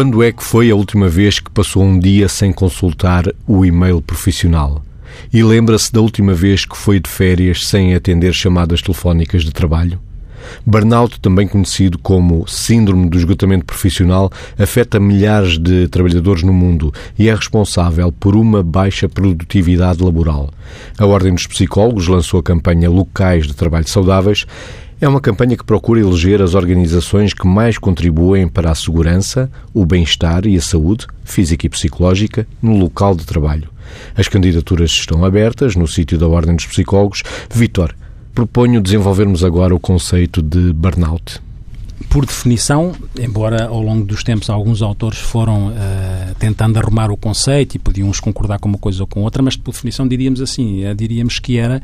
Quando é que foi a última vez que passou um dia sem consultar o e-mail profissional? E lembra-se da última vez que foi de férias sem atender chamadas telefónicas de trabalho? Burnout, também conhecido como Síndrome do Esgotamento Profissional, afeta milhares de trabalhadores no mundo e é responsável por uma baixa produtividade laboral. A Ordem dos Psicólogos lançou a campanha Locais de Trabalho Saudáveis. É uma campanha que procura eleger as organizações que mais contribuem para a segurança, o bem-estar e a saúde, física e psicológica, no local de trabalho. As candidaturas estão abertas no sítio da Ordem dos Psicólogos. Vitor, proponho desenvolvermos agora o conceito de burnout. Por definição, embora ao longo dos tempos alguns autores foram uh, tentando arrumar o conceito e podiam uns concordar com uma coisa ou com outra, mas por definição diríamos assim, uh, diríamos que era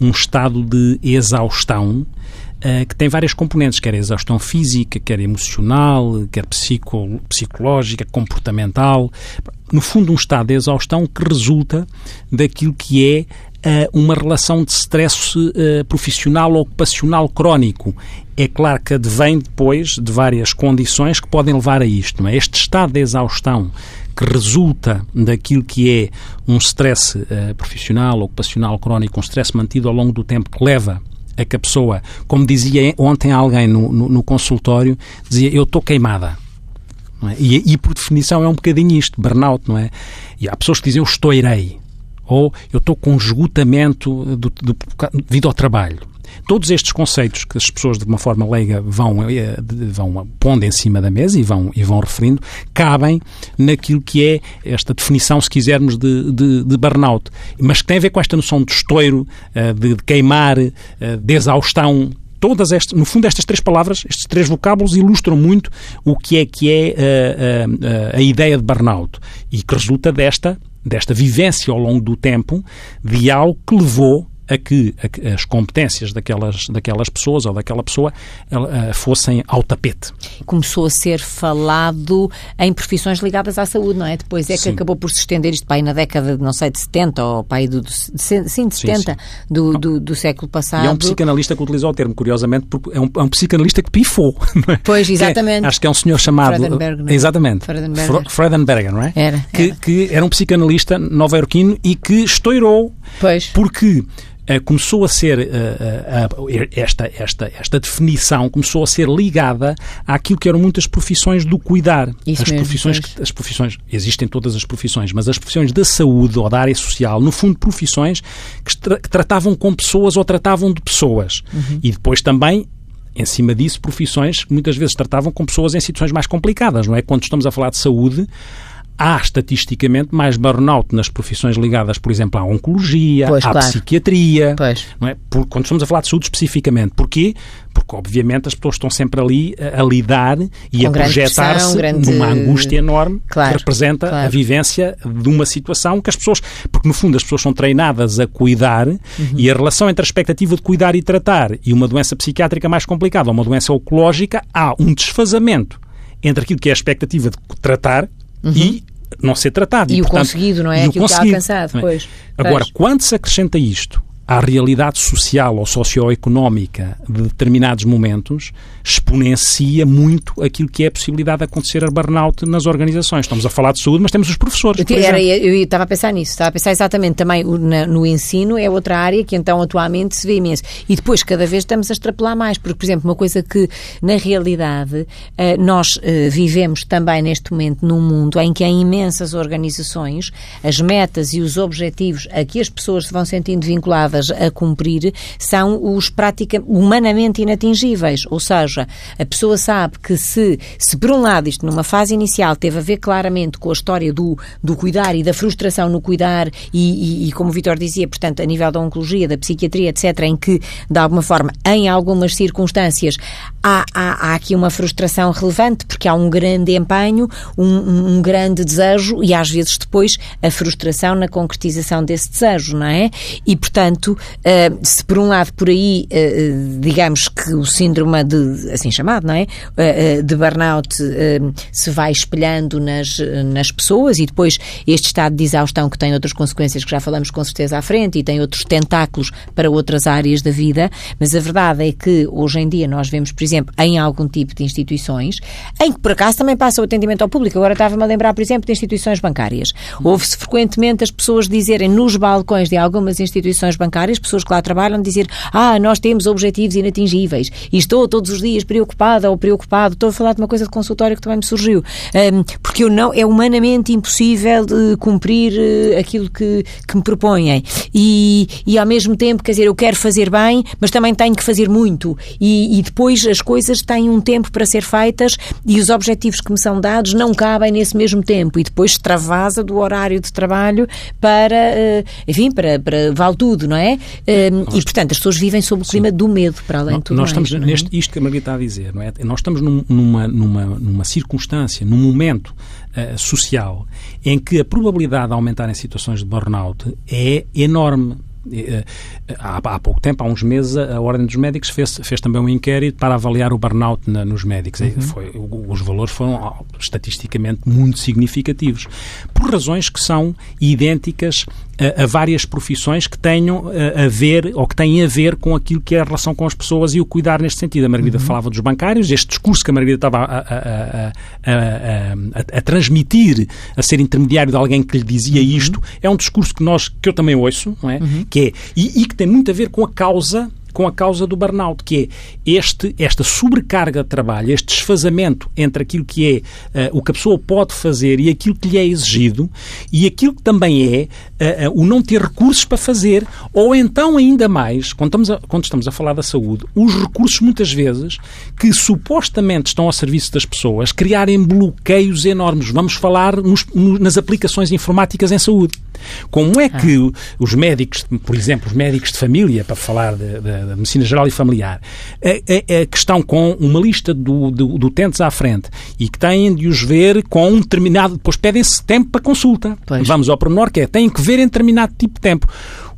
um estado de exaustão que tem várias componentes, quer exaustão física, quer emocional, quer psico, psicológica, comportamental. No fundo, um estado de exaustão que resulta daquilo que é uh, uma relação de stress uh, profissional ou ocupacional crónico. É claro que advém depois de várias condições que podem levar a isto. Não é? Este estado de exaustão que resulta daquilo que é um stress profissional, ocupacional crónico, um stress mantido ao longo do tempo que leva é que a pessoa, como dizia ontem alguém no, no, no consultório, dizia eu estou queimada. É? E, e, por definição é um bocadinho isto, burnout, não é? E há pessoas que dizem eu estourei, ou eu estou com esgotamento do, do, devido ao trabalho. Todos estes conceitos que as pessoas, de uma forma leiga, vão, eh, vão pondo em cima da mesa e vão, e vão referindo, cabem naquilo que é esta definição, se quisermos, de, de, de burnout. Mas que tem a ver com esta noção de estouro, eh, de, de queimar, eh, de exaustão, todas estas, no fundo, estas três palavras, estes três vocábulos ilustram muito o que é que é a, a, a ideia de burnout e que resulta desta, desta vivência ao longo do tempo de algo que levou a que, as competências daquelas, daquelas pessoas ou daquela pessoa uh, fossem ao tapete. Começou a ser falado em profissões ligadas à saúde, não é? Depois é que sim. acabou por se estender isto para na década, de, não sei, de 70 ou para aí do, do, sim, de 70 sim, sim. Do, do, do, século passado. E é um psicanalista que utilizou o termo, curiosamente, porque é um, é um psicanalista que pifou. É? Pois, exatamente. É, acho que é um senhor chamado... Fredenberg, não é? Exatamente. Fredenberger. Fredenberger, não é? Era. Que era, que era um psicanalista nova-iorquino e que estourou. Pois. Porque eh, começou a ser, uh, esta, esta, esta definição começou a ser ligada àquilo que eram muitas profissões do cuidar. Isso as mesmo, profissões, que, as profissões, existem todas as profissões, mas as profissões da saúde ou da área social, no fundo, profissões que, tra que tratavam com pessoas ou tratavam de pessoas. Uhum. E depois também em cima disso, profissões que muitas vezes tratavam com pessoas em situações mais complicadas, não é? Quando estamos a falar de saúde, há estatisticamente mais burnout nas profissões ligadas, por exemplo, à oncologia, pois, à claro. psiquiatria, pois. não é? Por, quando estamos a falar de saúde especificamente. Porquê? Porque, obviamente, as pessoas estão sempre ali a, a lidar e Com a projetar-se grande... numa angústia enorme claro, que representa claro. a vivência de uma situação que as pessoas... Porque, no fundo, as pessoas são treinadas a cuidar uhum. e a relação entre a expectativa de cuidar e tratar e uma doença psiquiátrica mais complicada ou uma doença oncológica, há um desfazamento entre aquilo que é a expectativa de tratar uhum. e não ser tratado. E, e o portanto, conseguido, não é? E Aquilo o conseguido, que é alcançado, pois. Agora, pois. quando se acrescenta isto à realidade social ou socioeconómica de determinados momentos, exponencia muito aquilo que é a possibilidade de acontecer a burnout nas organizações. Estamos a falar de saúde, mas temos os professores. Eu, era, eu, eu estava a pensar nisso, estava a pensar exatamente também na, no ensino, é outra área que então atualmente se vê imenso. E depois, cada vez estamos a extrapolar mais, porque, por exemplo, uma coisa que na realidade eh, nós eh, vivemos também neste momento num mundo em que há imensas organizações, as metas e os objetivos a que as pessoas se vão sentindo vinculadas a cumprir são os praticamente humanamente inatingíveis. Ou seja, a pessoa sabe que se, se por um lado isto numa fase inicial teve a ver claramente com a história do, do cuidar e da frustração no cuidar e, e, e como o Vitor dizia, portanto, a nível da oncologia, da psiquiatria, etc., em que, de alguma forma, em algumas circunstâncias, há, há, há aqui uma frustração relevante, porque há um grande empenho, um, um grande desejo e às vezes depois a frustração na concretização desse desejo, não é? E, portanto, uh, se por um lado por aí, uh, digamos que o síndrome de, assim chamado, não é? De burnout se vai espelhando nas, nas pessoas e depois este estado de exaustão que tem outras consequências que já falamos com certeza à frente e tem outros tentáculos para outras áreas da vida, mas a verdade é que hoje em dia nós vemos, por exemplo, em algum tipo de instituições, em que por acaso também passa o atendimento ao público. Agora estava-me a lembrar, por exemplo, de instituições bancárias. Houve-se frequentemente as pessoas dizerem nos balcões de algumas instituições bancárias, pessoas que lá trabalham, dizer ah, nós temos objetivos inatingíveis e estou todos os dias preocupada ou preocupado. Estou a falar de uma coisa de consultório que também me surgiu. Um, porque eu não, é humanamente impossível de cumprir uh, aquilo que, que me propõem. E, e ao mesmo tempo, quer dizer, eu quero fazer bem, mas também tenho que fazer muito. E, e depois as coisas têm um tempo para ser feitas e os objetivos que me são dados não cabem nesse mesmo tempo. E depois extravasa do horário de trabalho para, uh, enfim, para, para vale tudo, não é? Uh, e, portanto, as pessoas vivem sob o clima Sim. do medo, para além de tudo Nós mais, estamos, é? neste, isto que a Margarida está a dizer, não é? Nós estamos num, numa, numa, numa circunstância, num momento uh, social em que a probabilidade de aumentar em situações de burnout é enorme. Eh, há, há, pouco tempo, há uns meses, a Ordem dos Médicos fez, fez também um inquérito para avaliar o burnout na, nos médicos. Uhum. Foi, os valores foram estatisticamente muito significativos, por razões que são idênticas a, a, várias profissões que tenham a, a, ver ou que têm a ver com aquilo que é a relação com as pessoas e o cuidar neste sentido. A Margarida uhum. falava dos bancários, este discurso que a Margarida estava a, a, transmitir, a ser intermediário de alguém que lhe dizia uhum. isto, é um discurso que nós que eu também ouço, não é? Uhum. Que é e, e que tem muito a ver com a causa com a causa do burnout, que é este, esta sobrecarga de trabalho, este desfazamento entre aquilo que é uh, o que a pessoa pode fazer e aquilo que lhe é exigido e aquilo que também é uh, uh, o não ter recursos para fazer, ou então ainda mais, quando estamos, a, quando estamos a falar da saúde, os recursos muitas vezes que supostamente estão ao serviço das pessoas criarem bloqueios enormes. Vamos falar nos, nas aplicações informáticas em saúde. Como é que ah. os médicos, por exemplo, os médicos de família, para falar da medicina geral e familiar, a, a, a, que estão com uma lista do, do, do utentes à frente e que têm de os ver com um determinado. Depois pedem-se tempo para consulta. Pois. Vamos ao pormenor, que é têm que ver em determinado tipo de tempo.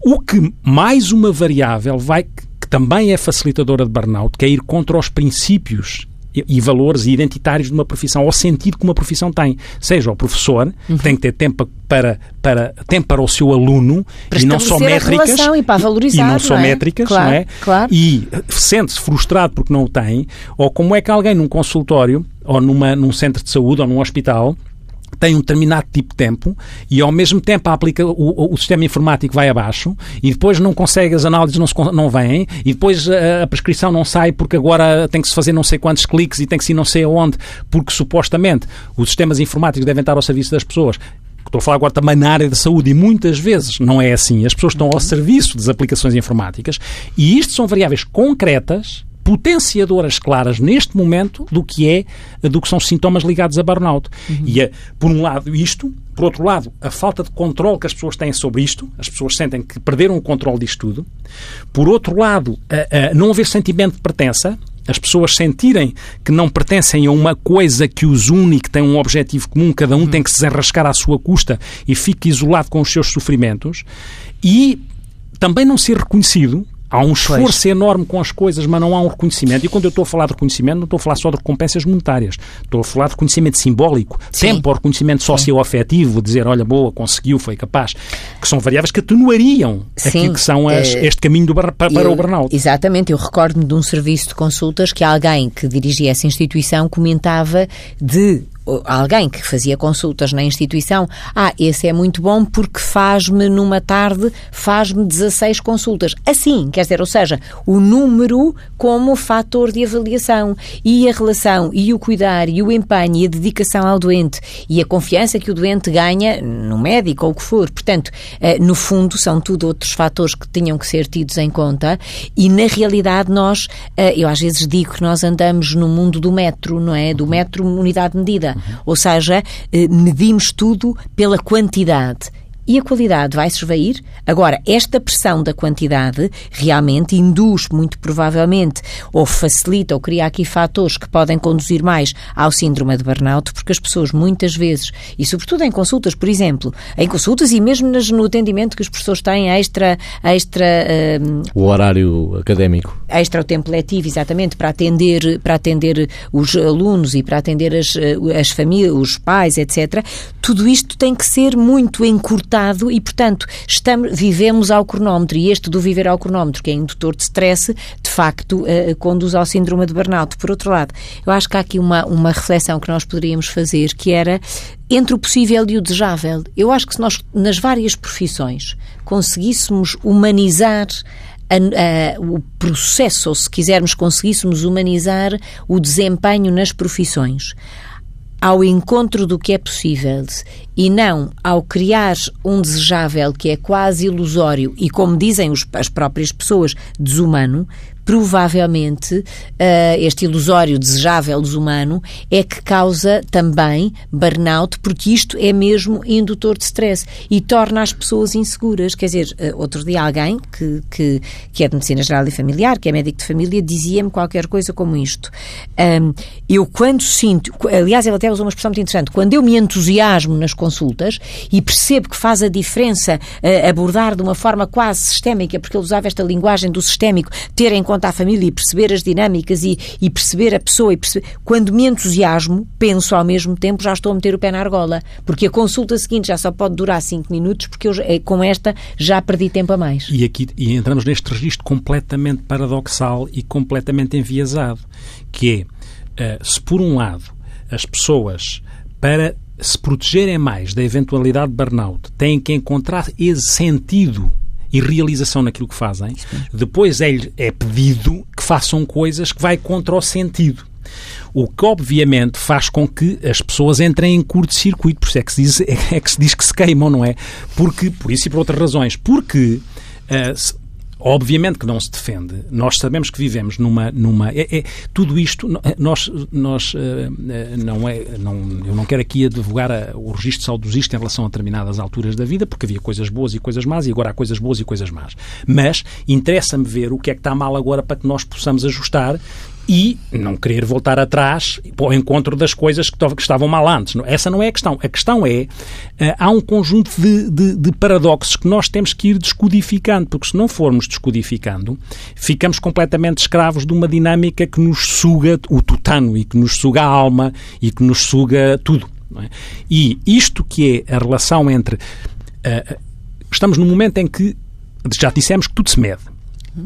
O que mais uma variável vai que também é facilitadora de burnout, que é ir contra os princípios e valores identitários de uma profissão, ao sentido que uma profissão tem. Seja o professor, uhum. que tem que ter tempo para, para, tempo para o seu aluno para e não só métricas. E, para valorizar, e não só não é? métricas, claro, não é? Claro. E sente-se frustrado porque não o tem, ou como é que alguém num consultório, ou numa, num centro de saúde, ou num hospital, tem um determinado tipo de tempo e ao mesmo tempo aplica, o, o, sistema informático vai abaixo e depois não consegue, as análises não, se, não vêm e depois a, a, prescrição não sai porque agora tem que se fazer não sei quantos cliques e tem que se ir não sei aonde porque supostamente os sistemas informáticos devem estar ao serviço das pessoas. Estou a falar agora também na área da saúde e muitas vezes não é assim. As pessoas estão ao serviço das aplicações informáticas e isto são variáveis concretas potenciadoras claras neste momento do que é do que são sintomas ligados a burnout. Uhum. E é, por um lado isto, por outro lado, a falta de controle que as pessoas têm sobre isto, as pessoas sentem que perderam o controle disto tudo. Por outro lado, a, a não haver sentimento de pertença, as pessoas sentirem que não pertencem a uma coisa que os une que tem um objetivo comum, cada um uhum. tem que se arrascar à sua custa e fica isolado com os seus sofrimentos, e também não ser reconhecido Há um esforço pois. enorme com as coisas, mas não há um reconhecimento. E quando eu estou a falar de reconhecimento, não estou a falar só de recompensas monetárias. Estou a falar de reconhecimento simbólico, Sim. tempo reconhecimento socioafetivo, dizer, olha, boa, conseguiu, foi capaz. Que são variáveis que atenuariam Sim. aquilo que são as, uh, este caminho do, para, para eu, o burnout. Exatamente. Eu recordo-me de um serviço de consultas que alguém que dirigia essa instituição comentava de alguém que fazia consultas na instituição, ah, esse é muito bom porque faz-me numa tarde, faz-me 16 consultas. Assim, quer dizer, ou seja, o número como fator de avaliação e a relação e o cuidar e o empenho e a dedicação ao doente e a confiança que o doente ganha no médico ou o que for. Portanto, eh, no fundo, são tudo outros fatores que tinham que ser tidos em conta e, na realidade, nós, eh, eu às vezes digo que nós andamos no mundo do metro, não é? Do metro unidade de medida. Ou seja, eh, medimos tudo pela quantidade e a qualidade vai se esvair. Agora, esta pressão da quantidade realmente induz, muito provavelmente, ou facilita ou cria aqui fatores que podem conduzir mais ao síndrome de burnout, porque as pessoas muitas vezes, e sobretudo em consultas, por exemplo, em consultas e mesmo no atendimento que os professores têm extra, extra um, o horário académico, extra o tempo letivo, exatamente para atender para atender os alunos e para atender as, as famílias, os pais, etc. Tudo isto tem que ser muito encurtado e, portanto, estamos, vivemos ao cronómetro e este do viver ao cronómetro, que é indutor de stress, de facto, uh, conduz ao síndrome de burnout. Por outro lado, eu acho que há aqui uma, uma reflexão que nós poderíamos fazer, que era entre o possível e o desejável. Eu acho que se nós, nas várias profissões, conseguíssemos humanizar a, a, o processo, ou se quisermos, conseguíssemos humanizar o desempenho nas profissões ao encontro do que é possível e não ao criar um desejável que é quase ilusório e, como dizem os, as próprias pessoas, desumano, provavelmente uh, este ilusório desejável desumano é que causa também burnout, porque isto é mesmo indutor de stress e torna as pessoas inseguras. Quer dizer, uh, outro dia alguém que, que, que é de medicina geral e familiar, que é médico de família, dizia-me qualquer coisa como isto. Um, eu quando sinto, aliás, ele até usou uma expressão muito interessante, quando eu me entusiasmo nas consultas e percebo que faz a diferença uh, abordar de uma forma quase sistémica, porque ele usava esta linguagem do sistémico, ter em conta conta à família e perceber as dinâmicas e, e perceber a pessoa. E perceber... Quando me entusiasmo, penso ao mesmo tempo, já estou a meter o pé na argola. Porque a consulta seguinte já só pode durar 5 minutos, porque eu, eh, com esta já perdi tempo a mais. E aqui e entramos neste registro completamente paradoxal e completamente enviesado, que é, uh, se por um lado as pessoas, para se protegerem mais da eventualidade de burnout, têm que encontrar esse sentido e realização naquilo que fazem, depois é, é pedido que façam coisas que vai contra o sentido. O que obviamente faz com que as pessoas entrem em curto-circuito, por isso é que, se diz, é que se diz que se queimam, não é? Porque, por isso e por outras razões. Porque uh, Obviamente que não se defende. Nós sabemos que vivemos numa. numa é, é tudo isto, nós, nós uh, não é. Não, eu não quero aqui advogar a, o registro saudosista em relação a determinadas alturas da vida, porque havia coisas boas e coisas más, e agora há coisas boas e coisas más. Mas interessa-me ver o que é que está mal agora para que nós possamos ajustar e não querer voltar atrás ao encontro das coisas que estavam mal antes. Essa não é a questão. A questão é, eh, há um conjunto de, de, de paradoxos que nós temos que ir descodificando, porque se não formos descodificando, ficamos completamente escravos de uma dinâmica que nos suga o tutano e que nos suga a alma e que nos suga tudo. É? E isto que é a relação entre. Uh, estamos num momento em que já dissemos que tudo se mede.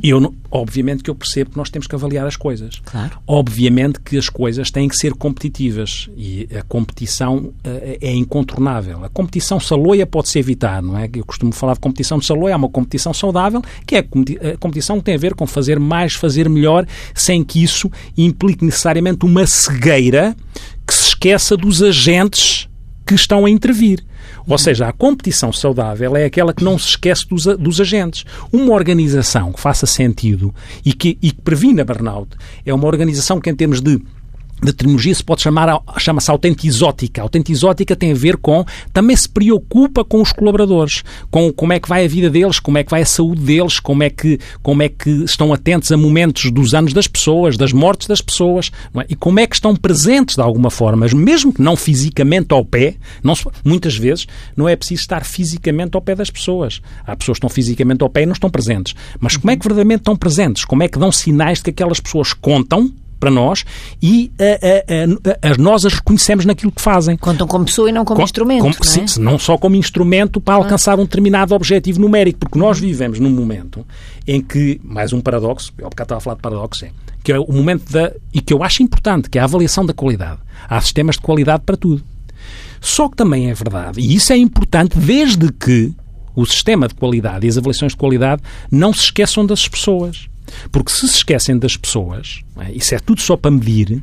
Eu, obviamente que eu percebo que nós temos que avaliar as coisas. Claro. Obviamente que as coisas têm que ser competitivas e a competição uh, é incontornável. A competição saloia pode-se evitar, não é? Eu costumo falar de competição de saloia, há uma competição saudável, que é a competição que tem a ver com fazer mais, fazer melhor, sem que isso implique necessariamente uma cegueira que se esqueça dos agentes que estão a intervir. Ou seja, a competição saudável é aquela que não se esquece dos, dos agentes. Uma organização que faça sentido e que, e que previna burnout é uma organização que, em termos de de terminologia se pode chamar, chama-se autentizótica. Autentizótica tem a ver com, também se preocupa com os colaboradores, com como é que vai a vida deles, como é que vai a saúde deles, como é que, como é que estão atentos a momentos dos anos das pessoas, das mortes das pessoas, é? e como é que estão presentes de alguma forma, mesmo que não fisicamente ao pé, não, muitas vezes não é preciso estar fisicamente ao pé das pessoas. Há pessoas que estão fisicamente ao pé e não estão presentes. Mas como é que verdadeiramente estão presentes? Como é que dão sinais de que aquelas pessoas contam para nós e a, a, a, nós as reconhecemos naquilo que fazem. Contam como pessoa e não como Com, instrumento. Como, não, é? sim, não só como instrumento para ah. alcançar um determinado objetivo numérico, porque nós vivemos num momento em que, mais um paradoxo, eu há bocado estava a falar de paradoxo, é, que é o momento da, e que eu acho importante, que é a avaliação da qualidade. Há sistemas de qualidade para tudo. Só que também é verdade, e isso é importante desde que o sistema de qualidade e as avaliações de qualidade não se esqueçam das pessoas. Porque se se esquecem das pessoas, é? isso é tudo só para medir,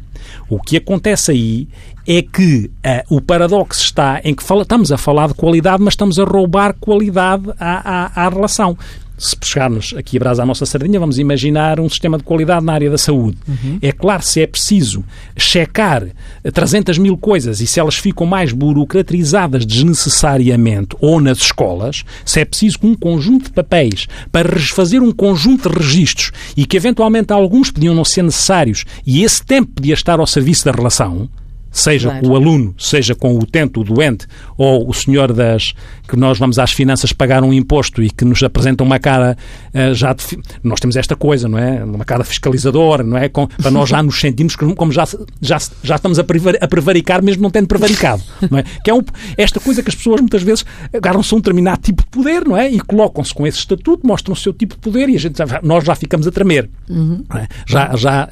o que acontece aí é que uh, o paradoxo está em que fala, estamos a falar de qualidade, mas estamos a roubar qualidade à, à, à relação. Se puxarmos aqui a brasa à nossa sardinha, vamos imaginar um sistema de qualidade na área da saúde. Uhum. É claro, se é preciso checar 300 mil coisas e se elas ficam mais burocratizadas desnecessariamente ou nas escolas, se é preciso um conjunto de papéis para fazer um conjunto de registros e que eventualmente alguns podiam não ser necessários e esse tempo podia estar ao serviço da relação, seja claro. o aluno, seja com o utente, o doente, ou o senhor das que nós vamos às finanças pagar um imposto e que nos apresenta uma cara uh, já de, nós temos esta coisa, não é? Uma cara fiscalizadora, não é? Com, para nós já nos sentimos como já, já, já estamos a prevaricar mesmo não tendo prevaricado, não é? Que é um, esta coisa que as pessoas muitas vezes agarram-se a um determinado tipo de poder, não é? E colocam-se com esse estatuto, mostram o seu tipo de poder e a gente nós já ficamos a tremer. Uhum. É? Já, já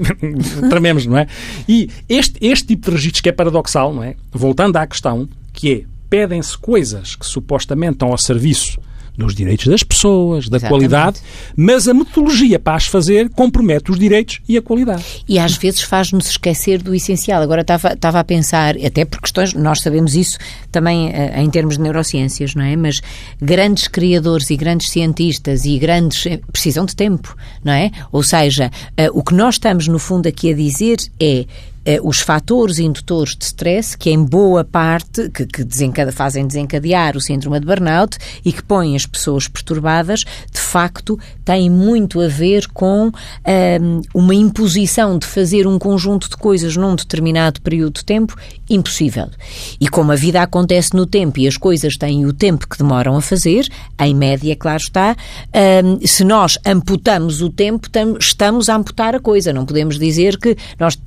trememos, não é? E este, este tipo de registros que é paradoxal, não é? Voltando à questão, que é pedem-se coisas que supostamente estão ao serviço dos direitos das pessoas, da Exatamente. qualidade, mas a metodologia para as fazer compromete os direitos e a qualidade. E às vezes faz-nos esquecer do essencial. Agora estava, estava a pensar, até por questões, nós sabemos isso também uh, em termos de neurociências, não é? Mas grandes criadores e grandes cientistas e grandes eh, precisam de tempo, não é? Ou seja, uh, o que nós estamos no fundo aqui a dizer é eh, os fatores indutores de stress, que em boa parte que, que desencade, fazem desencadear o síndrome de burnout e que põem as pessoas perturbadas, de facto, têm muito a ver com ehm, uma imposição de fazer um conjunto de coisas num determinado período de tempo impossível. E como a vida acontece no tempo e as coisas têm o tempo que demoram a fazer, em média, claro está, ehm, se nós amputamos o tempo, estamos a amputar a coisa. Não podemos dizer que nós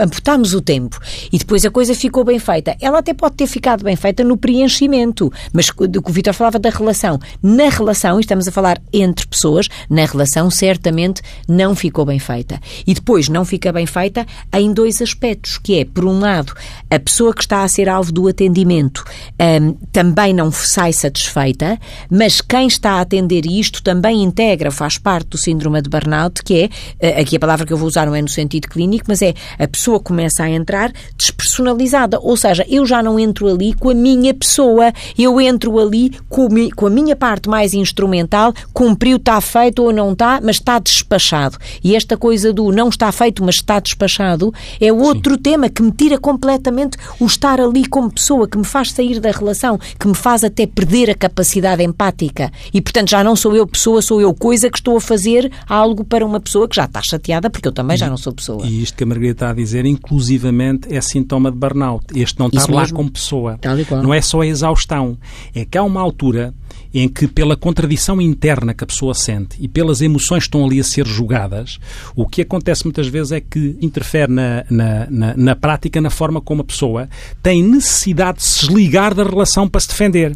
amputamos encurtámos o tempo e depois a coisa ficou bem feita. Ela até pode ter ficado bem feita no preenchimento, mas do que o Vitor falava da relação. Na relação, e estamos a falar entre pessoas, na relação certamente não ficou bem feita. E depois não fica bem feita em dois aspectos, que é, por um lado, a pessoa que está a ser alvo do atendimento um, também não sai satisfeita, mas quem está a atender isto também integra, faz parte do síndrome de burnout, que é, eh, aqui a palavra que eu vou usar não é no sentido clínico, mas é a pessoa começa a entrar despersonalizada. Ou seja, eu já não entro ali com a minha pessoa, eu entro ali com, a minha parte mais instrumental, cumpriu, está feito ou não está, mas está despachado. E esta coisa do não está feito, mas está despachado, é outro Sim. tema que me tira completamente o estar ali como pessoa, que me faz sair da relação, que me faz até perder a capacidade empática. E, portanto, já não sou eu pessoa, sou eu coisa que estou a fazer algo para uma pessoa que já está chateada, porque eu também já não sou pessoa. E isto que a Margarida está a dizer, inclusivamente é sintoma de burnout. Este não está lá como pessoa. Não é só a exaustão. É que há uma altura em que, pela contradição interna que a pessoa sente e pelas emoções que estão ali a ser julgadas, o que acontece muitas vezes é que interfere na, na, na, na prática, na forma como a pessoa tem necessidade de se desligar da relação para se defender.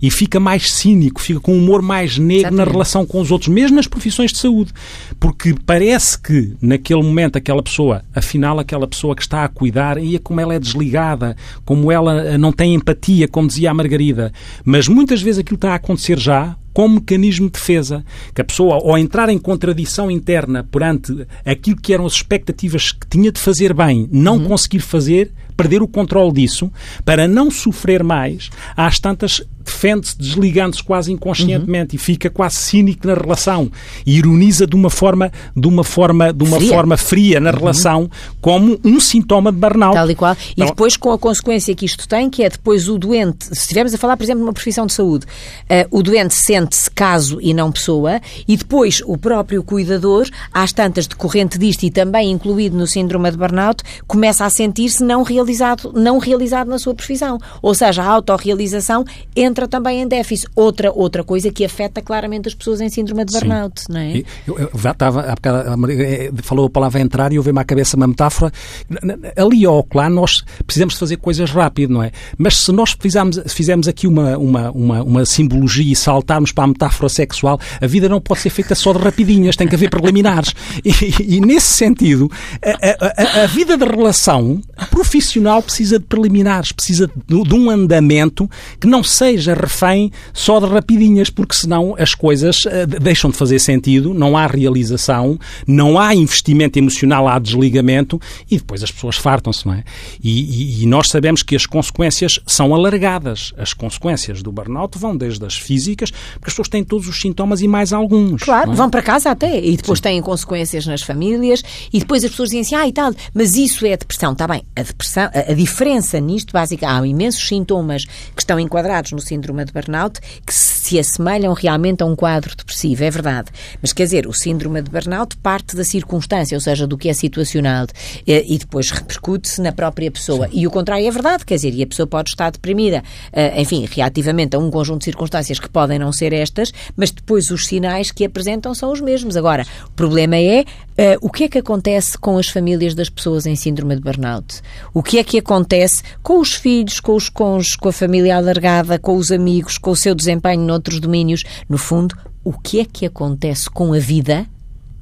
E fica mais cínico, fica com um humor mais negro Exatamente. na relação com os outros, mesmo nas profissões de saúde. Porque parece que, naquele momento, aquela pessoa, afinal, aquela pessoa que está a cuidar, e como ela é desligada, como ela eh, não tem empatia, como dizia a Margarida. Mas muitas vezes aquilo está a acontecer já como mecanismo de defesa. Que a pessoa, ao entrar em contradição interna perante aquilo que eram as expectativas que tinha de fazer bem, não uhum. conseguir fazer, perder o controle disso, para não sofrer mais, às tantas defende-se desligando-se quase inconscientemente uhum. e fica quase cínico na relação e ironiza de uma forma de uma forma de uma fria. forma fria na uhum. relação como um sintoma de burnout. Tal e qual. E então, depois com a consequência que isto tem, que é depois o doente, se estivermos a falar, por exemplo, de uma profissão de saúde, uh, o doente sente-se caso e não pessoa e depois o próprio cuidador, às tantas decorrente disto e também incluído no síndrome de burnout, começa a sentir-se não realizado, não realizado na sua profissão. Ou seja, a autorrealização entra entra também em déficit. Outra, outra coisa que afeta claramente as pessoas em síndrome de burnout, Sim. não é? Eu, eu, eu estava, há bocado, eh, falou a palavra entrar e eu veio-me à cabeça uma metáfora. Ali ao lá nós precisamos de fazer coisas rápido, não é? Mas se nós fizermos, fizermos aqui uma, uma, uma, uma simbologia e saltarmos para a metáfora sexual, a vida não pode ser feita só de rapidinhas, tem que haver preliminares. E, e nesse sentido, a, a, a, vida de relação profissional precisa de preliminares, precisa de, de um andamento que não seja seja refém só de rapidinhas, porque senão as coisas uh, deixam de fazer sentido, não há realização, não há investimento emocional, há desligamento e depois as pessoas fartam-se, não é? E, e, e, nós sabemos que as consequências são alargadas. As consequências do burnout vão desde as físicas, porque as pessoas têm todos os sintomas e mais alguns. Claro, é? vão para casa até e depois Sim. têm consequências nas famílias e depois as pessoas dizem assim, ah e tal, mas isso é depressão. Está bem, a depressão, a, a diferença nisto, básica, há imensos sintomas que estão enquadrados no síndrome de burnout que assemelham realmente a um quadro depressivo, é verdade. Mas quer dizer, o síndrome de burnout parte da circunstância, ou seja, do que é situacional eh, e depois repercute-se na própria pessoa. Sim. E o contrário é verdade, quer dizer, e a pessoa pode estar deprimida, eh, enfim, reativamente a um conjunto de circunstâncias que podem não ser estas, mas depois os sinais que apresentam são os mesmos. Agora, o problema é uh, o que é que acontece com as famílias das pessoas em síndrome de burnout? O que é que acontece com os filhos, com os cônjuges, com a família alargada, com os amigos, com o seu desempenho noutros domínios? No fundo, o que é que acontece com a vida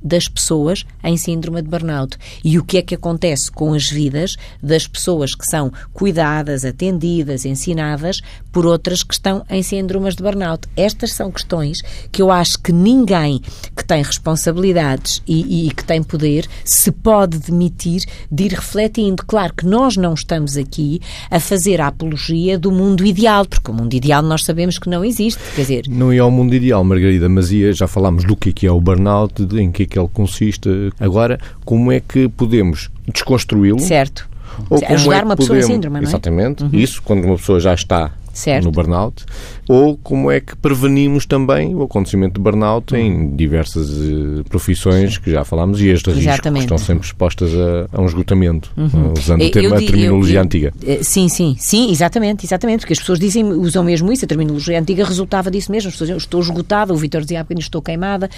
das pessoas em síndrome de burnout. E o que é que acontece com as vidas das pessoas que são cuidadas, atendidas, ensinadas por outras que estão em síndromes de burnout? Estas são questões que eu acho que ninguém que tem responsabilidades e, e que tem poder se pode demitir de ir refletindo. Claro que nós não estamos aqui a fazer a apologia do mundo ideal, porque o mundo ideal nós sabemos que não existe. Quer dizer, não é o mundo ideal, Margarida, mas já falámos do que é, é o burnout, em que que ele consiste. Agora, como é que podemos desconstruí-lo? Certo. Ou como Ajudar é uma pessoa podemos, em síndrome, não é? Exatamente. Uhum. Isso, quando uma pessoa já está certo. no burnout, ou como é que prevenimos também o acontecimento de burnout em diversas uh, profissões que já falámos e as de risco que estão sempre expostas a, a um esgotamento, uhum. uh, usando eu, termo, eu, a terminologia eu, antiga. Eh, sim, sim, sim, exatamente, exatamente, porque as pessoas dizem, usam mesmo isso, a terminologia antiga resultava disso mesmo, as pessoas diziam, estou esgotada, o Vitor dizia há bocadinho, estou queimada.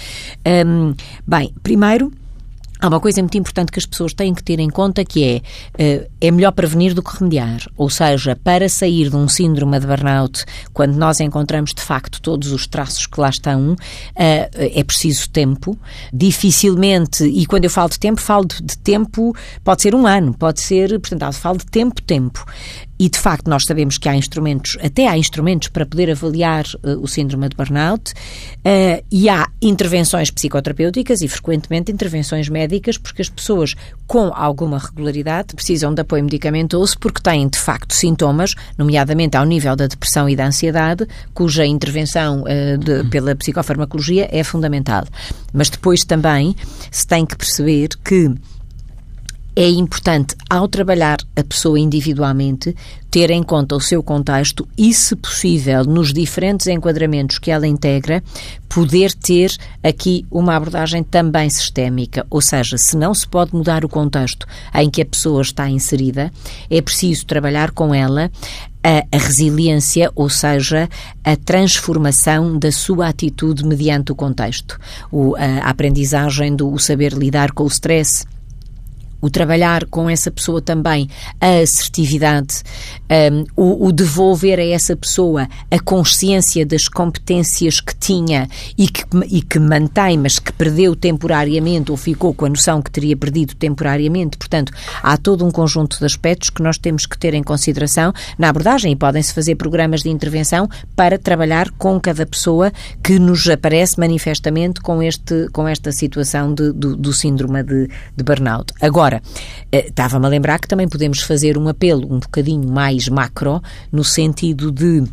Um, bem, primeiro Há uma coisa muito importante que as pessoas têm que ter em conta que é eh, é melhor prevenir do que remediar. Ou seja, para sair de um síndrome de burnout, quando nós encontramos de facto todos os traços que lá estão, eh, é preciso tempo. Dificilmente, e quando eu falo de tempo, falo de tempo, pode ser um ano, pode ser, portanto, falo de tempo, tempo. E, de facto, nós sabemos que há instrumentos, até há instrumentos para poder avaliar uh, o síndrome de burnout uh, e há intervenções psicoterapêuticas e, frequentemente, intervenções médicas, porque as pessoas com alguma regularidade precisam de apoio medicamentoso porque têm, de facto, sintomas, nomeadamente ao nível da depressão e da ansiedade, cuja intervenção uh, de, pela psicofarmacologia é fundamental. Mas depois também se tem que perceber que é importante, ao trabalhar a pessoa individualmente, ter em conta o seu contexto e, se possível, nos diferentes enquadramentos que ela integra, poder ter aqui uma abordagem também sistémica. Ou seja, se não se pode mudar o contexto em que a pessoa está inserida, é preciso trabalhar com ela a, resiliência, ou seja, a transformação da sua atitude mediante o contexto. O, a aprendizagem do saber lidar com o stress o trabalhar com essa pessoa também a assertividade, um, o, o, devolver a essa pessoa a consciência das competências que tinha e que, e que mantém, mas que perdeu temporariamente ou ficou com a noção que teria perdido temporariamente. Portanto, há todo um conjunto de aspectos que nós temos que ter em consideração na abordagem e podem-se fazer programas de intervenção para trabalhar com cada pessoa que nos aparece manifestamente com, este, com esta situação de, do, do síndrome de, de burnout. Agora, Agora, eh, estava-me a lembrar que também podemos fazer um apelo um bocadinho mais macro, no sentido de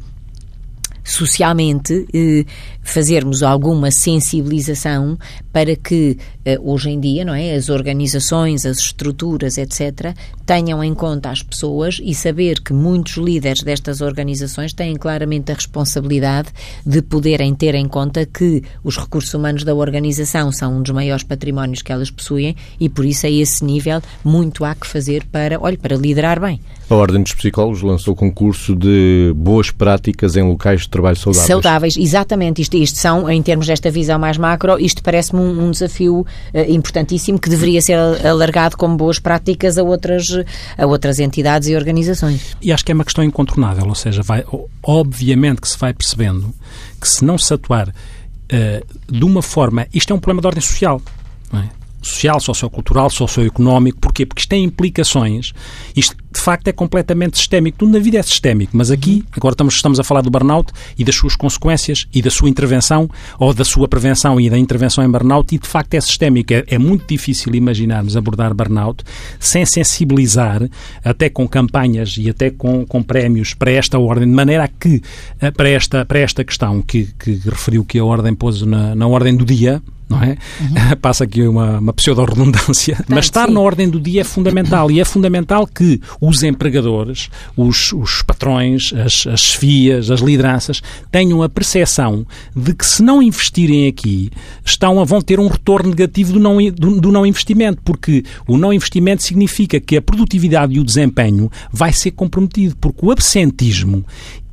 socialmente eh, fazermos alguma sensibilização para que eh, hoje em dia, não é, as organizações, as estruturas, etc, tenham em conta as pessoas e saber que muitos líderes destas organizações têm claramente a responsabilidade de poderem ter em conta que os recursos humanos da organização são um dos maiores patrimónios que elas possuem e por isso a esse nível muito há que fazer para, olha, para liderar bem. A Ordem dos Psicólogos lançou concurso de boas práticas em locais de trabalho saudáveis. Saudáveis, exatamente. Isto, isto são, em termos desta visão mais macro, isto parece-me um, um, desafio uh, importantíssimo que deveria ser alargado como boas práticas a outras, a outras entidades e organizações. E acho que é uma questão incontornável, ou seja, vai, obviamente que se vai percebendo que se não se atuar uh, de uma forma. Isto é um problema de ordem social. Não é? Social, sociocultural, socioeconómico. Porquê? Porque isto tem implicações. Isto, de facto, é completamente sistémico. Tudo na vida é sistémico, mas aqui, agora estamos, estamos a falar do burnout e das suas consequências e da sua intervenção, ou da sua prevenção e da intervenção em burnout, e de facto é sistémico. É, é muito difícil imaginarmos abordar burnout sem sensibilizar, até com campanhas e até com, com prémios para esta ordem, de maneira a que, eh, para esta, para esta questão que, que referiu que a ordem pôs na, na ordem do dia, não é? Uhum. Passa aqui uma, uma pseudo-redundância. Mas estar sim. na ordem do dia é fundamental. E é fundamental que os empregadores, os, os patrões, as, as chefias, as lideranças, tenham a percepção de que se não investirem aqui, estão a, vão ter um retorno negativo do não, do, do não investimento. Porque o não investimento significa que a produtividade e o desempenho vai ser comprometido. Porque o absentismo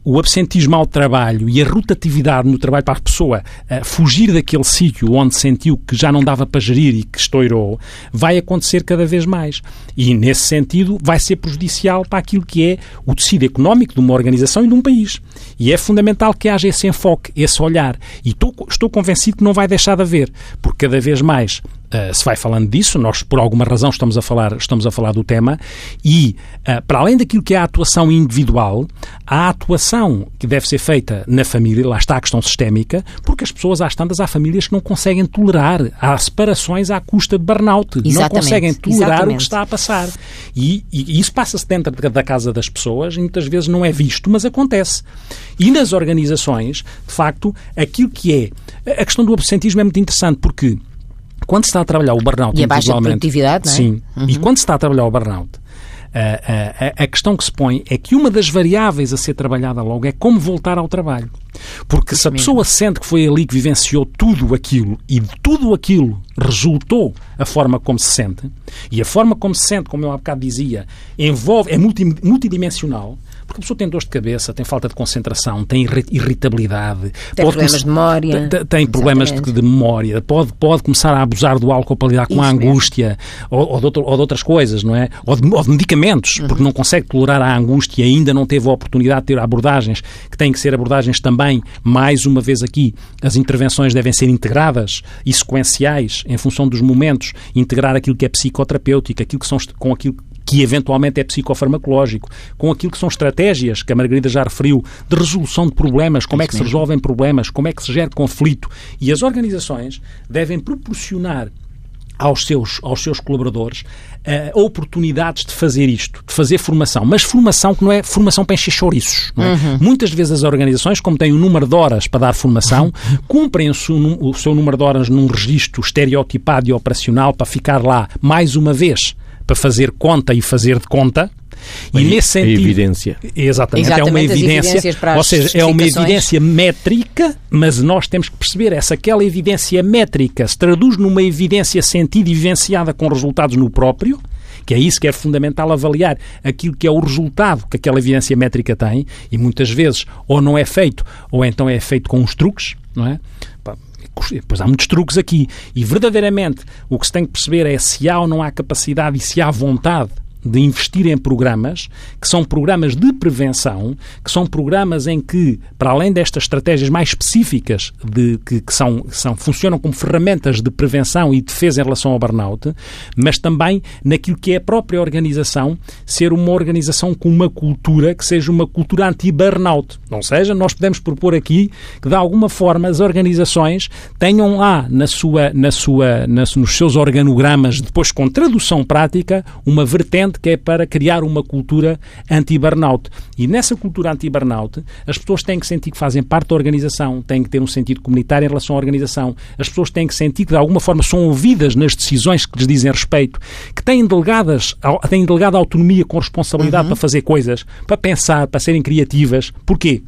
o absentismo ao trabalho e a rotatividade no trabalho para a pessoa uh, fugir daquele sítio onde sentiu que já não dava para gerir e que estourou, vai acontecer cada vez mais. E, nesse sentido, vai ser prejudicial para aquilo que é o tecido económico de uma organização e de um país. E é fundamental que haja esse enfoque, esse olhar. E estou, estou convencido que não vai deixar de haver, porque cada vez mais Uh, se vai falando disso, nós por alguma razão estamos a falar, estamos a falar do tema, e uh, para além daquilo que é a atuação individual, a atuação que deve ser feita na família, lá está a questão sistémica, porque as pessoas, às tantas, há famílias que não conseguem tolerar, há separações à custa de burnout, exatamente, não conseguem tolerar exatamente. o que está a passar. E, e, e isso passa-se dentro da casa das pessoas e muitas vezes não é visto, mas acontece. E nas organizações, de facto, aquilo que é. A questão do absentismo é muito interessante porque quando está a trabalhar o burnout e a baixa produtividade, não é? Sim. Uhum. E quando se está a trabalhar o burnout, a, a, a, questão que se põe é que uma das variáveis a ser trabalhada logo é como voltar ao trabalho. Porque Isso se a mesmo. pessoa sente que foi ali que vivenciou tudo aquilo e de tudo aquilo resultou a forma como se sente, e a forma como se sente, como eu há bocado dizia, envolve, é multi, multidimensional, porque a pessoa tem dor de cabeça, tem falta de concentração, tem irritabilidade. Tem problemas de memória. Tem problemas de, de, memória. Pode, pode começar a abusar do álcool para lidar com Isso a angústia ou, ou, de outro, ou, de outras coisas, não é? Ou de, ou de medicamentos, uhum. porque não consegue tolerar a angústia e ainda não teve a oportunidade de ter abordagens, que têm que ser abordagens também, mais uma vez aqui, as intervenções devem ser integradas e sequenciais em função dos momentos, integrar aquilo que é psicoterapêutico, aquilo que são, com aquilo que eventualmente é psicofarmacológico, com aquilo que são estratégias que a Margarida já referiu, de resolução de problemas, como é que se resolvem problemas, como é que se gera conflito. E as organizações devem proporcionar aos seus, aos seus colaboradores uh, oportunidades de fazer isto, de fazer formação, mas formação que não é formação para encher chouriços. É? Uhum. Muitas vezes as organizações, como têm um número de horas para dar formação, cumprem o seu, o seu número de horas num registro estereotipado e operacional para ficar lá mais uma vez para fazer conta e fazer de conta. E, nesse sentido. A evidência. Exatamente, exatamente é uma evidência. Ou seja, é uma evidência métrica, mas nós temos que perceber é se aquela evidência métrica se traduz numa evidência sentida e vivenciada com resultados no próprio, que é isso que é fundamental avaliar aquilo que é o resultado que aquela evidência métrica tem, e muitas vezes ou não é feito, ou então é feito com uns truques, não é? Pois há muitos truques aqui. E verdadeiramente o que se tem que perceber é se há ou não há capacidade e se há vontade de investir em programas que são programas de prevenção, que são programas em que, para além destas estratégias mais específicas de, que, que são, são, funcionam como ferramentas de prevenção e defesa em relação ao burnout, mas também naquilo que é a própria organização ser uma organização com uma cultura que seja uma cultura anti-burnout. Ou seja, nós podemos propor aqui que, de alguma forma, as organizações tenham lá na sua, na sua, nas, nos seus organogramas, depois com tradução prática, uma vertente que é para criar uma cultura anti-burnout. E nessa cultura anti-burnout, as pessoas têm que sentir que fazem parte da organização, têm que ter um sentido comunitário em relação à organização, as pessoas têm que sentir que de alguma forma são ouvidas nas decisões que lhes dizem respeito, que têm delegadas, têm delegada autonomia com responsabilidade uhum. para fazer coisas, para pensar, para serem criativas. Porquê?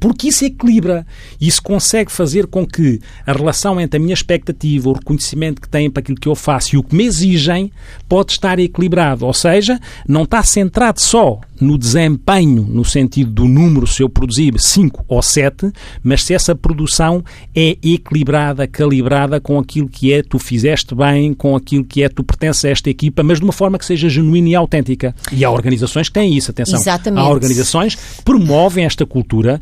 Porque isso equilibra. Isso consegue fazer com que a relação entre a minha expectativa, o reconhecimento que têm para aquilo que eu faço e o que me exigem pode estar equilibrado. Ou seja, não está centrado só no desempenho, no sentido do número, se eu produzir 5 ou 7, mas se essa produção é equilibrada, calibrada com aquilo que é tu fizeste bem, com aquilo que é tu pertences a esta equipa, mas de uma forma que seja genuína e autêntica. E há organizações que têm isso, atenção. Exatamente. Há organizações que promovem esta cultura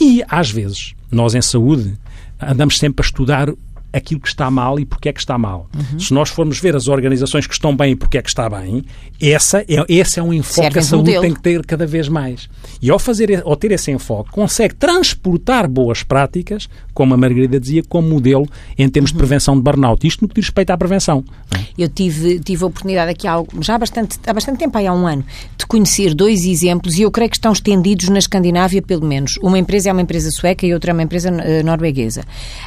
e, às vezes, nós em saúde andamos sempre a estudar aquilo que está mal e porque é que está mal. Uhum. Se nós formos ver as organizações que estão bem e porque é que está bem, essa é, esse é um enfoque Serve que a saúde modelo. tem que ter cada vez mais. E ao, fazer, ao ter esse enfoque, consegue transportar boas práticas, como a Margarida dizia, como modelo em termos uhum. de prevenção de burnout. Isto no que diz respeito à prevenção. É? Eu tive, tive a oportunidade aqui há, já há bastante, há bastante tempo, há um ano, de conhecer dois exemplos e eu creio que estão estendidos na Escandinávia, pelo menos. Uma empresa é uma empresa sueca e outra é uma empresa uh, norueguesa,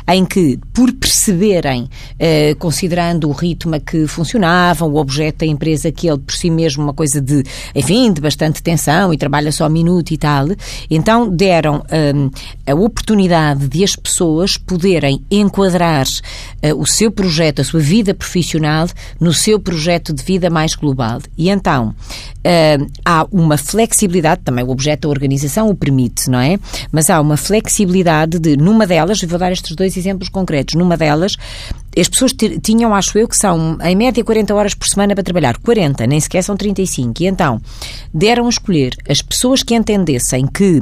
em que, por perceberem, uh, considerando o ritmo a que funcionavam, o objeto da empresa, que ele por si mesmo uma coisa de, enfim, de bastante tensão e trabalha só um minuto e tal, então deram um, a oportunidade de as pessoas poderem enquadrar uh, o seu projeto, a sua vida profissional, no seu projeto de vida mais global. E então uh, há uma flexibilidade, também o objeto da organização o permite, não é? Mas há uma flexibilidade de, numa delas, vou dar estes dois exemplos concretos, numa delas, as pessoas tinham, acho eu, que são em média 40 horas por semana para trabalhar. 40, nem sequer são 35. E então deram a escolher as pessoas que entendessem que.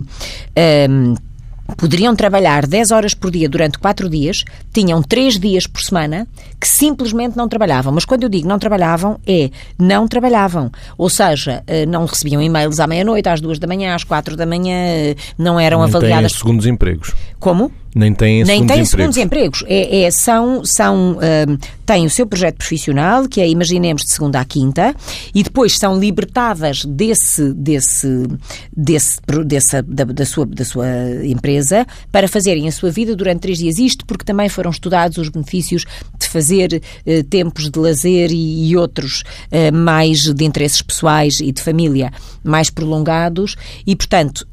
Poderiam trabalhar 10 horas por dia durante 4 dias, tinham 3 dias por semana que simplesmente não trabalhavam. Mas quando eu digo não trabalhavam, é não trabalhavam. Ou seja, eh, não recebiam e-mails à meia-noite, às 2 da manhã, às 4 da manhã, eh, não eram Nem avaliadas. Têm segundos empregos. Como? Nem têm Nem segundos têm empregos. segundos empregos. É, é, são, são, uh, têm o seu projeto profissional, que é, imaginemos, de segunda à quinta, e depois são libertadas desse, desse, desse, dessa, da, da, sua, da sua empresa para fazerem a sua vida durante três dias. Isto porque também foram estudados os benefícios de fazer uh, tempos de lazer e, e outros uh, mais de interesses pessoais e de família mais prolongados e, portanto,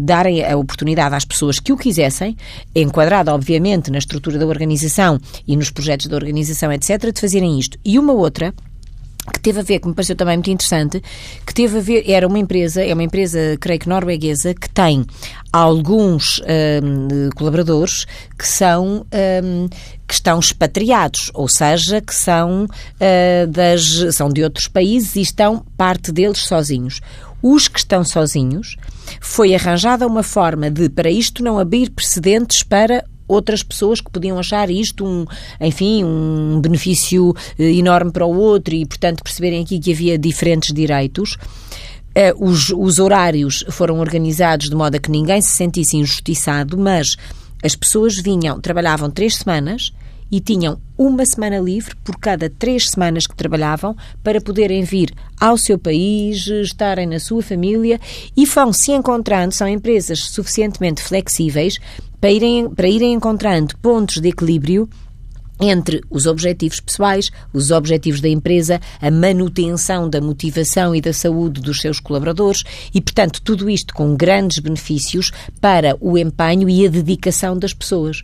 darem a oportunidade às pessoas que o quisessem enquadrada, obviamente, na estrutura da organização e nos projetos da organização, etc., de fazerem isto. E uma outra que teve a ver, que me pareceu também muito interessante, que teve a ver, era uma empresa, é uma empresa, creio que norueguesa, que tem alguns hum, colaboradores que são hum, que estão expatriados, ou seja, que são uh, das são de outros países e estão parte deles sozinhos. Os que estão sozinhos foi arranjada uma forma de, para isto, não abrir precedentes para outras pessoas que podiam achar isto um, enfim, um benefício eh, enorme para o outro e, portanto, perceberem aqui que havia diferentes direitos. Uh, os, os horários foram organizados de modo a que ninguém se sentisse injustiçado, mas as pessoas vinham, trabalhavam três semanas e tinham uma semana livre por cada três semanas que trabalhavam para poderem vir ao seu país, estarem na sua família e vão se encontrando, são empresas suficientemente flexíveis para irem, para irem encontrando pontos de equilíbrio entre os objetivos pessoais, os objetivos da empresa, a manutenção da motivação e da saúde dos seus colaboradores e, portanto, tudo isto com grandes benefícios para o empenho e a dedicação das pessoas.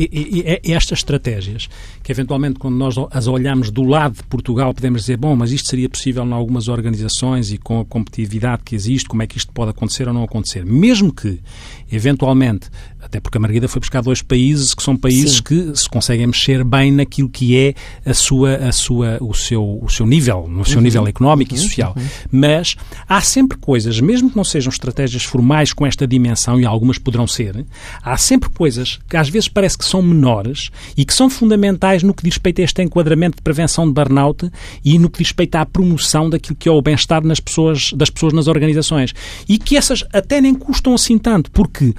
E, e, e, estas estratégias, que eventualmente quando nós as olhamos do lado de Portugal, podemos dizer, bom, mas isto seria possível em algumas organizações e com a competitividade que existe, como é que isto pode acontecer ou não acontecer? Mesmo que, eventualmente, até porque a Margarida foi buscar dois países que são países Sim. que se conseguem mexer bem naquilo que é a sua, a sua, o, seu, o seu nível, no seu uhum. nível económico uhum. e social. Uhum. Mas há sempre coisas, mesmo que não sejam estratégias formais com esta dimensão, e algumas poderão ser, há sempre coisas que às vezes parece que são menores e que são fundamentais no que diz respeito a este enquadramento de prevenção de burnout e no que diz respeito à promoção daquilo que é o bem-estar nas pessoas, das pessoas nas organizações. E que essas até nem custam assim tanto, porque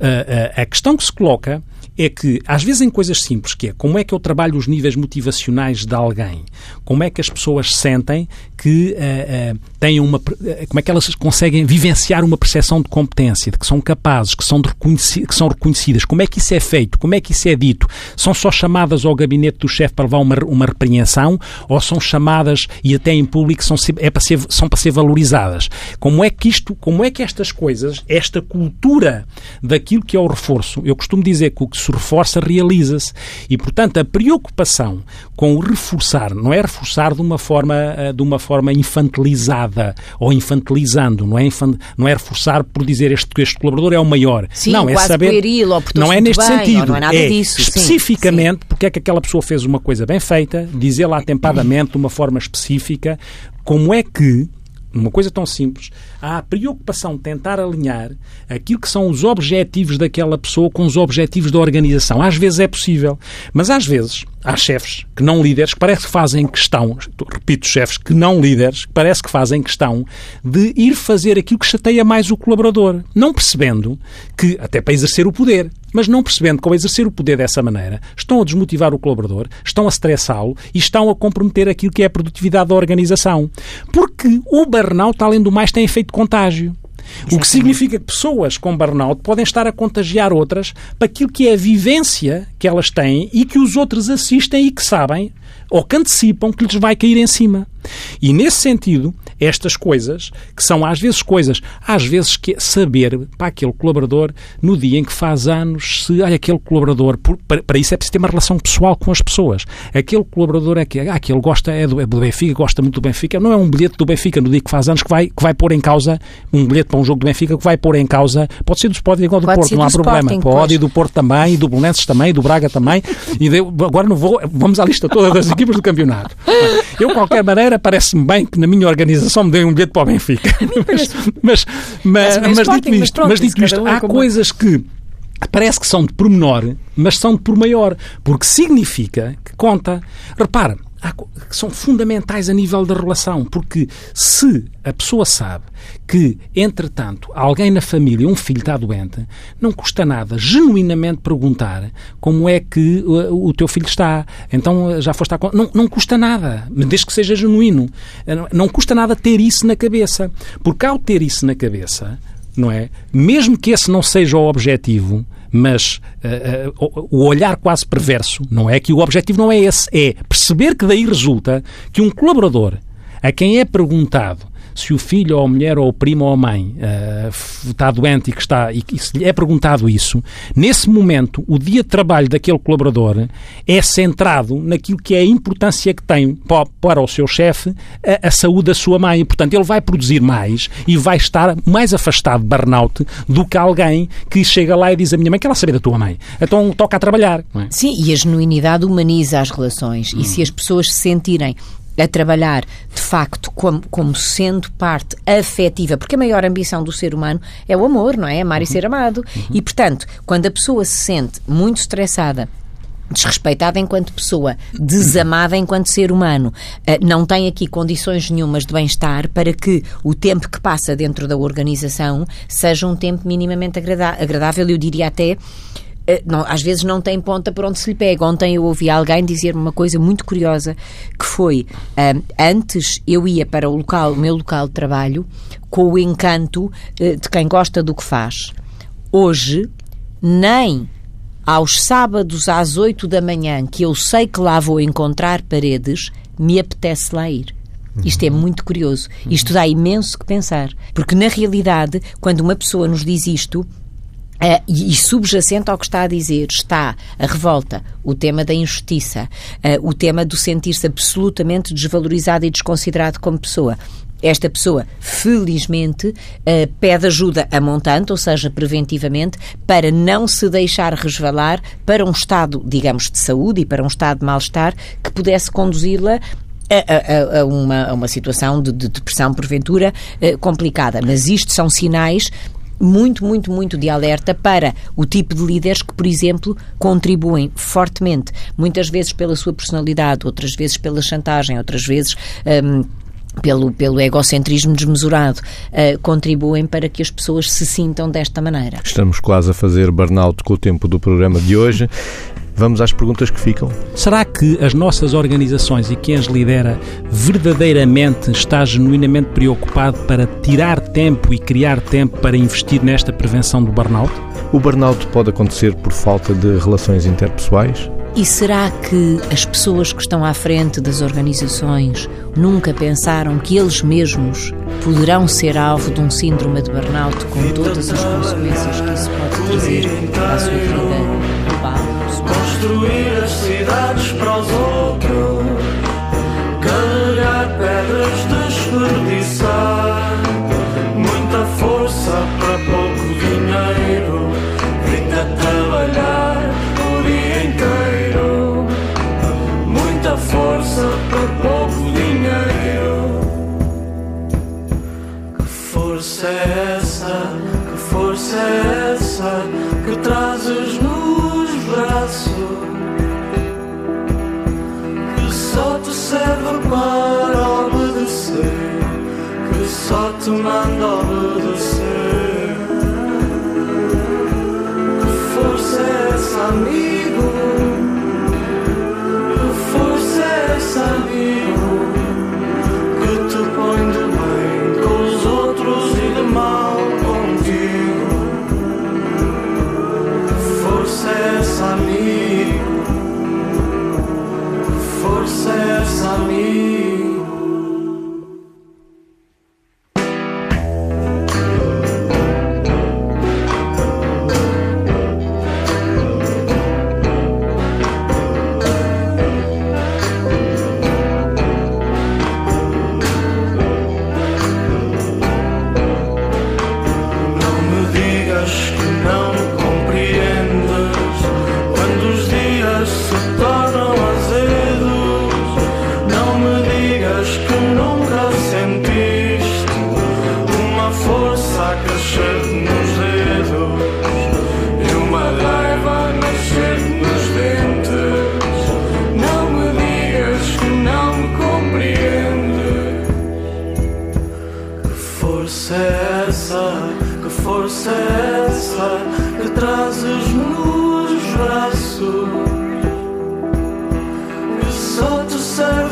a, a, a questão que se coloca é que, às vezes, em coisas simples, que é como é que eu trabalho os níveis motivacionais de alguém, como é que as pessoas sentem que uh, uh, têm uma. Uh, como é que elas conseguem vivenciar uma percepção de competência, de que são capazes, que são, que são reconhecidas, como é que isso é feito, como é que isso é dito? São só chamadas ao gabinete do chefe para levar uma, uma repreensão ou são chamadas e até em público são, é para ser, são para ser valorizadas? Como é que isto, como é que estas coisas, esta cultura daquilo que é o reforço, eu costumo dizer que o que se reforça realiza-se. E, portanto, a preocupação com o reforçar não é reforçar de uma forma, eh, de uma forma infantilizada ou infantilizando, não é, infant, não é reforçar por dizer este, este colaborador é o maior. Sim, não, é saber. Pueril, não é neste bem, sentido. Não é nada é disso. Especificamente sim, porque é que aquela pessoa fez uma coisa bem feita, dizer lá atempadamente, de uma forma específica, como é que uma coisa tão simples, há a preocupação de tentar alinhar aquilo que são os objetivos daquela pessoa com os objetivos da organização. Às vezes é possível, mas às vezes há chefes que não líderes que parece que fazem questão, repito, chefes que não líderes, que parece que fazem questão de ir fazer aquilo que chateia mais o colaborador, não percebendo que, até para exercer o poder, mas não percebendo que ao exercer o poder dessa maneira, estão a desmotivar o colaborador, estão a estressá-lo e estão a comprometer aquilo que é a produtividade da organização. Porque o burnout, além do mais, tem efeito contágio. Exatamente. O que significa que pessoas com burnout podem estar a contagiar outras para aquilo que é a vivência que elas têm e que os outros assistem e que sabem ou que antecipam que lhes vai cair em cima. E nesse sentido, estas coisas, que são às vezes coisas, às vezes que saber para aquele colaborador, no dia em que faz anos, se olha, aquele colaborador, por, para, para, isso é preciso ter uma relação pessoal com as pessoas. Aquele colaborador é que, ah, aquele gosta é do, é do Benfica, gosta muito do Benfica, não é um bilhete do Benfica no dia que faz anos que vai, que vai pôr em causa, um bilhete para um jogo do Benfica que vai pôr em causa, pode ser do Sporting igual do pode Porto, não há problema. Sporting, pode e do Porto também, e do Belenenses também, e do Braga também, e de, agora não vou, vamos à lista toda das equipas do campeonato. Eu, de qualquer maneira, parece-me bem que na minha organização me dê um bilhete para o Benfica. mas, mas, mas, mas, dito isto, mas dito isto, há coisas que parece que são de pormenor, mas são de por maior, porque significa que conta. Repara, que são fundamentais a nível da relação, porque se a pessoa sabe que, entretanto, alguém na família, um filho está doente, não custa nada genuinamente perguntar como é que o, o teu filho está. Então já foste à não, não custa nada, desde que seja genuíno. Não custa nada ter isso na cabeça, porque ao ter isso na cabeça, não é? Mesmo que esse não seja o objetivo, mas uh, o olhar quase perverso, não é? Que o objetivo não é esse, é perceber que daí resulta que um colaborador a quem é perguntado se o filho ou a mulher ou o primo ou a mãe uh, está doente e que está e, e se lhe é perguntado isso, nesse momento o dia de trabalho daquele colaborador é centrado naquilo que é a importância que tem para, para o seu chefe a, a, saúde da sua mãe. Portanto, ele vai produzir mais e vai estar mais afastado de burnout do que alguém que chega lá e diz a minha mãe que ela saber da tua mãe. Então toca a trabalhar. É? Sim, e a genuinidade humaniza as relações. Hum. E se as pessoas se sentirem a trabalhar de facto como, como sendo parte afetiva, porque a maior ambição do ser humano é o amor, não é? Amar uhum. e ser amado. Uhum. E, portanto, quando a pessoa se sente muito estressada, desrespeitada enquanto pessoa, desamada enquanto ser humano, eh, não tem aqui condições nenhumas de bem-estar para que o tempo que passa dentro da organização seja um tempo minimamente agradável, eu diria até não, às vezes não tem ponta por onde se lhe pega. Ontem eu ouvi alguém dizer uma coisa muito curiosa, que foi, uh, antes eu ia para o local, o meu local de trabalho, com o encanto uh, de quem gosta do que faz. Hoje, nem aos sábados às oito da manhã, que eu sei que lá vou encontrar paredes, me apetece lá ir. Isto é muito curioso. Isto dá imenso que pensar. Porque, na realidade, quando uma pessoa nos diz isto, Uh, e, subjacente ao que está a dizer está a revolta, o tema da injustiça, uh, o tema do sentir-se absolutamente desvalorizado e desconsiderado como pessoa. Esta pessoa, felizmente, uh, pede ajuda a montante, ou seja, preventivamente, para não se deixar resvalar para um estado, digamos, de saúde e para um estado de mal-estar que pudesse conduzi-la a, a, a, uma, a, uma, situação de, de depressão, porventura, complicada. Mas isto são sinais muito, muito, muito de alerta para o tipo de líderes que, por exemplo, contribuem fortemente, muitas vezes pela sua personalidade, outras vezes pela chantagem, outras vezes. Um, pelo, pelo egocentrismo desmesurado, uh, contribuem para que as pessoas se sintam desta maneira. Estamos quase a fazer burnout com o tempo do programa de hoje. Vamos às perguntas que ficam. Será que as nossas organizações e quem as lidera verdadeiramente está genuinamente preocupado para tirar tempo e criar tempo para investir nesta prevenção do burnout? O burnout pode acontecer por falta de relações interpessoais? E será que as pessoas que estão à frente das organizações nunca pensaram que eles mesmos poderão ser alvo de um síndrome de burnout com todas as consequências que isso pode trazer para a sua vida global? construir as cidades para os outros, carregar pedras, desperdiçar muita força para pouco dinheiro, vida a trabalhar o dia inteiro, muita força para pouco dinheiro. Que força é essa? Que força é essa que trazes no que só te serve para obedecer, que só te manda obedecer.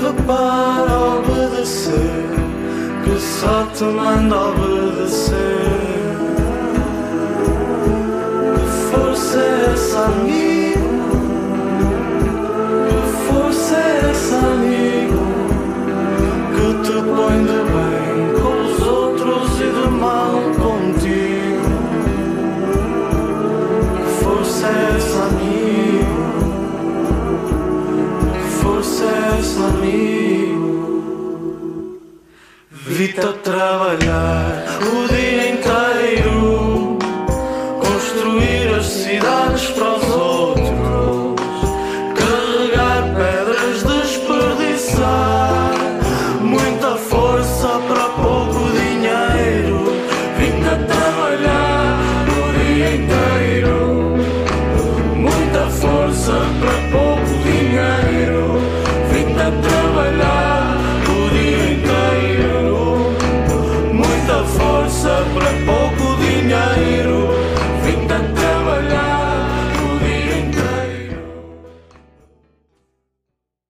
serve para obedecer, que só te manda obedecer. Que força é essa, amigo? Que força é essa, amigo? Que te põe de bem. Είμαι ο Στανιέλη, είμαι η